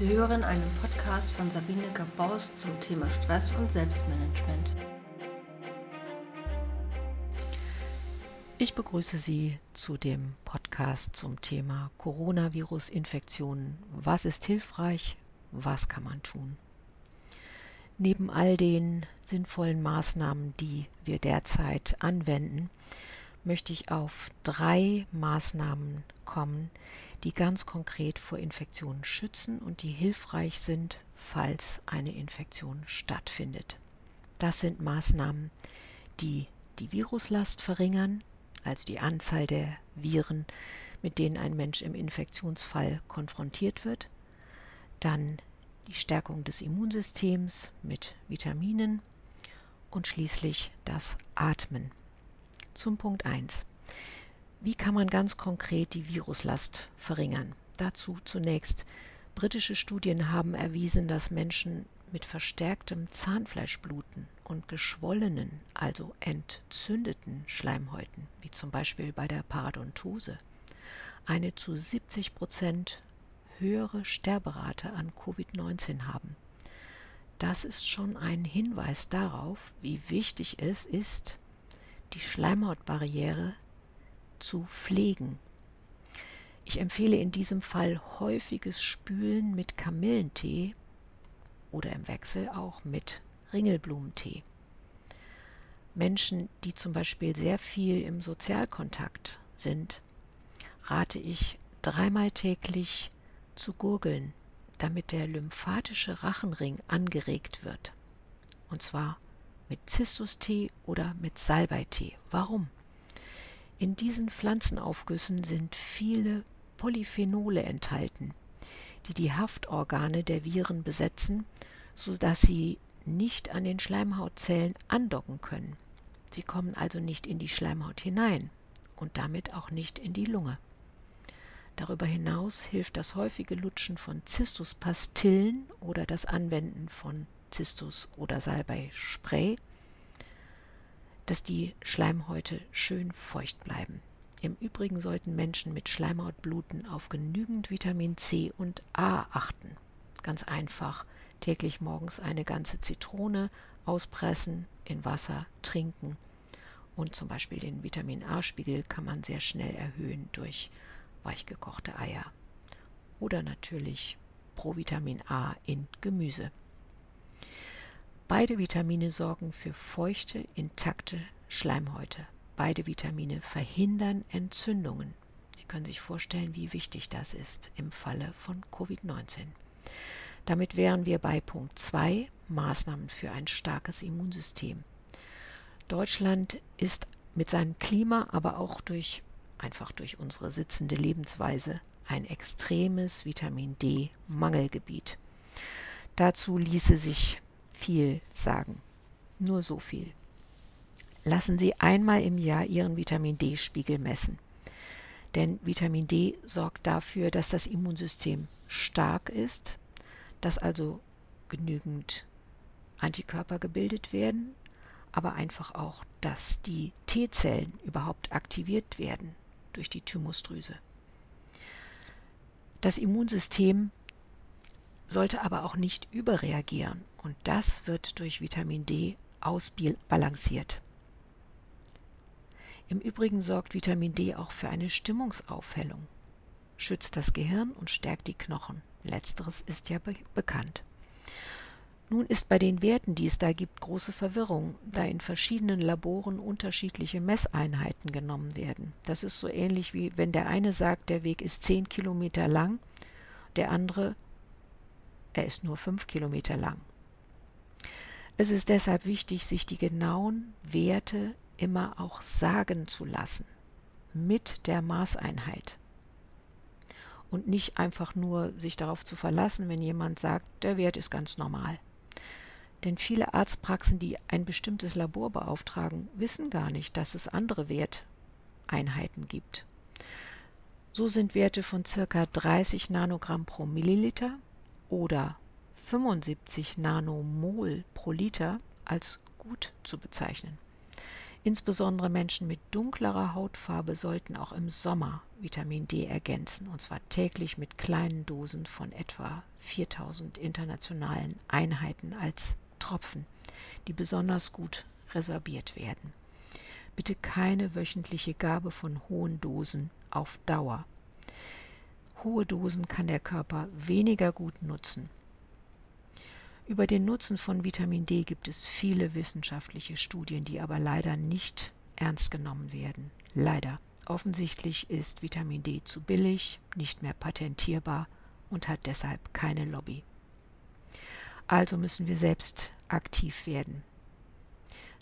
Sie hören einen Podcast von Sabine Gabaus zum Thema Stress und Selbstmanagement. Ich begrüße Sie zu dem Podcast zum Thema Coronavirus-Infektionen. Was ist hilfreich? Was kann man tun? Neben all den sinnvollen Maßnahmen, die wir derzeit anwenden, möchte ich auf drei Maßnahmen kommen, die ganz konkret vor Infektionen schützen und die hilfreich sind, falls eine Infektion stattfindet. Das sind Maßnahmen, die die Viruslast verringern, also die Anzahl der Viren, mit denen ein Mensch im Infektionsfall konfrontiert wird, dann die Stärkung des Immunsystems mit Vitaminen und schließlich das Atmen. Zum Punkt 1. Wie kann man ganz konkret die Viruslast verringern? Dazu zunächst. Britische Studien haben erwiesen, dass Menschen mit verstärktem Zahnfleischbluten und geschwollenen, also entzündeten Schleimhäuten, wie zum Beispiel bei der Parodontose, eine zu 70 Prozent höhere Sterberate an Covid-19 haben. Das ist schon ein Hinweis darauf, wie wichtig es ist, die Schleimhautbarriere zu pflegen. Ich empfehle in diesem Fall häufiges Spülen mit Kamillentee oder im Wechsel auch mit Ringelblumentee. Menschen, die zum Beispiel sehr viel im Sozialkontakt sind, rate ich dreimal täglich zu gurgeln, damit der lymphatische Rachenring angeregt wird. Und zwar mit Zistustee oder mit Salbeitee. Warum? In diesen Pflanzenaufgüssen sind viele Polyphenole enthalten, die die Haftorgane der Viren besetzen, sodass sie nicht an den Schleimhautzellen andocken können. Sie kommen also nicht in die Schleimhaut hinein und damit auch nicht in die Lunge. Darüber hinaus hilft das häufige Lutschen von Zistuspastillen oder das Anwenden von Zistus- oder Salbei-Spray dass die Schleimhäute schön feucht bleiben. Im Übrigen sollten Menschen mit Schleimhautbluten auf genügend Vitamin C und A achten. Ganz einfach täglich morgens eine ganze Zitrone auspressen, in Wasser trinken und zum Beispiel den Vitamin A-Spiegel kann man sehr schnell erhöhen durch weichgekochte Eier. Oder natürlich Provitamin A in Gemüse. Beide Vitamine sorgen für feuchte, intakte Schleimhäute. Beide Vitamine verhindern Entzündungen. Sie können sich vorstellen, wie wichtig das ist im Falle von Covid-19. Damit wären wir bei Punkt 2, Maßnahmen für ein starkes Immunsystem. Deutschland ist mit seinem Klima, aber auch durch einfach durch unsere sitzende Lebensweise ein extremes Vitamin D Mangelgebiet. Dazu ließe sich viel sagen. Nur so viel. Lassen Sie einmal im Jahr Ihren Vitamin D-Spiegel messen. Denn Vitamin D sorgt dafür, dass das Immunsystem stark ist, dass also genügend Antikörper gebildet werden, aber einfach auch, dass die T-Zellen überhaupt aktiviert werden durch die Thymusdrüse. Das Immunsystem sollte aber auch nicht überreagieren und das wird durch Vitamin D ausbalanciert. Im Übrigen sorgt Vitamin D auch für eine Stimmungsaufhellung, schützt das Gehirn und stärkt die Knochen. Letzteres ist ja be bekannt. Nun ist bei den Werten, die es da gibt, große Verwirrung, da in verschiedenen Laboren unterschiedliche Messeinheiten genommen werden. Das ist so ähnlich wie wenn der eine sagt, der Weg ist 10 Kilometer lang, der andere er ist nur fünf Kilometer lang. Es ist deshalb wichtig, sich die genauen Werte immer auch sagen zu lassen, mit der Maßeinheit. Und nicht einfach nur sich darauf zu verlassen, wenn jemand sagt, der Wert ist ganz normal. Denn viele Arztpraxen, die ein bestimmtes Labor beauftragen, wissen gar nicht, dass es andere Werteinheiten gibt. So sind Werte von ca. 30 Nanogramm pro Milliliter oder 75 Nanomol pro Liter als gut zu bezeichnen. Insbesondere Menschen mit dunklerer Hautfarbe sollten auch im Sommer Vitamin D ergänzen, und zwar täglich mit kleinen Dosen von etwa 4000 internationalen Einheiten als Tropfen, die besonders gut resorbiert werden. Bitte keine wöchentliche Gabe von hohen Dosen auf Dauer. Hohe Dosen kann der Körper weniger gut nutzen. Über den Nutzen von Vitamin D gibt es viele wissenschaftliche Studien, die aber leider nicht ernst genommen werden. Leider. Offensichtlich ist Vitamin D zu billig, nicht mehr patentierbar und hat deshalb keine Lobby. Also müssen wir selbst aktiv werden.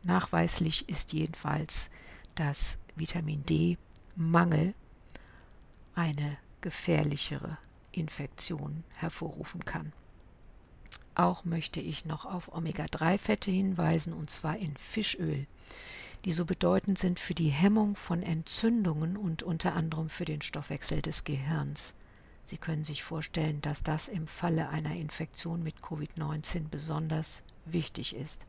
Nachweislich ist jedenfalls, dass Vitamin D-Mangel eine gefährlichere Infektion hervorrufen kann. Auch möchte ich noch auf Omega-3-Fette hinweisen, und zwar in Fischöl, die so bedeutend sind für die Hemmung von Entzündungen und unter anderem für den Stoffwechsel des Gehirns. Sie können sich vorstellen, dass das im Falle einer Infektion mit Covid-19 besonders wichtig ist.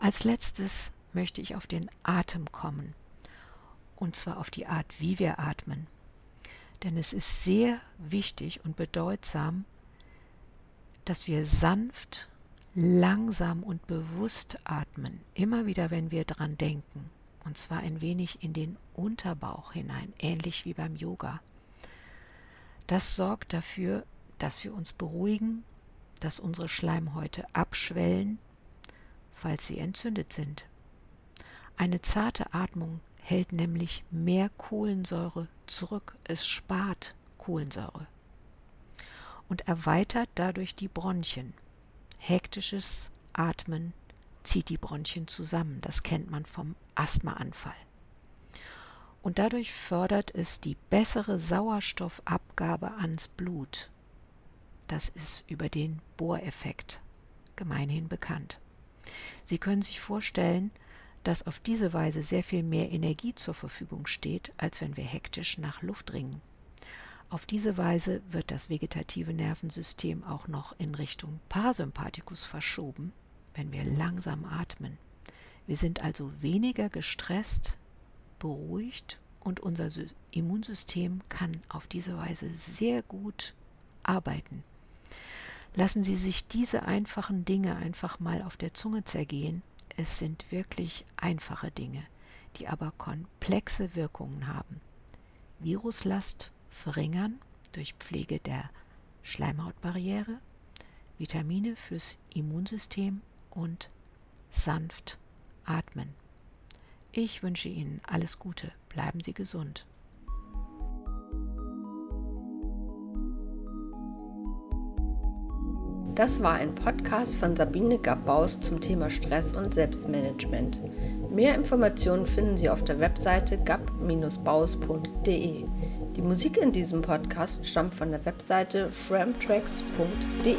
Als letztes möchte ich auf den Atem kommen, und zwar auf die Art, wie wir atmen. Denn es ist sehr wichtig und bedeutsam, dass wir sanft, langsam und bewusst atmen, immer wieder, wenn wir dran denken, und zwar ein wenig in den Unterbauch hinein, ähnlich wie beim Yoga. Das sorgt dafür, dass wir uns beruhigen, dass unsere Schleimhäute abschwellen, falls sie entzündet sind. Eine zarte Atmung hält nämlich mehr Kohlensäure zurück, es spart Kohlensäure und erweitert dadurch die Bronchien. Hektisches Atmen zieht die Bronchien zusammen, das kennt man vom Asthmaanfall. Und dadurch fördert es die bessere Sauerstoffabgabe ans Blut. Das ist über den Bohreffekt gemeinhin bekannt. Sie können sich vorstellen, dass auf diese Weise sehr viel mehr Energie zur Verfügung steht, als wenn wir hektisch nach Luft ringen. Auf diese Weise wird das vegetative Nervensystem auch noch in Richtung Parasympathikus verschoben, wenn wir langsam atmen. Wir sind also weniger gestresst, beruhigt und unser Immunsystem kann auf diese Weise sehr gut arbeiten. Lassen Sie sich diese einfachen Dinge einfach mal auf der Zunge zergehen. Es sind wirklich einfache Dinge, die aber komplexe Wirkungen haben. Viruslast verringern durch Pflege der Schleimhautbarriere, Vitamine fürs Immunsystem und sanft atmen. Ich wünsche Ihnen alles Gute, bleiben Sie gesund. Das war ein Podcast von Sabine Gabbaus zum Thema Stress und Selbstmanagement. Mehr Informationen finden Sie auf der Webseite gab-baus.de. Die Musik in diesem Podcast stammt von der Webseite framtracks.de.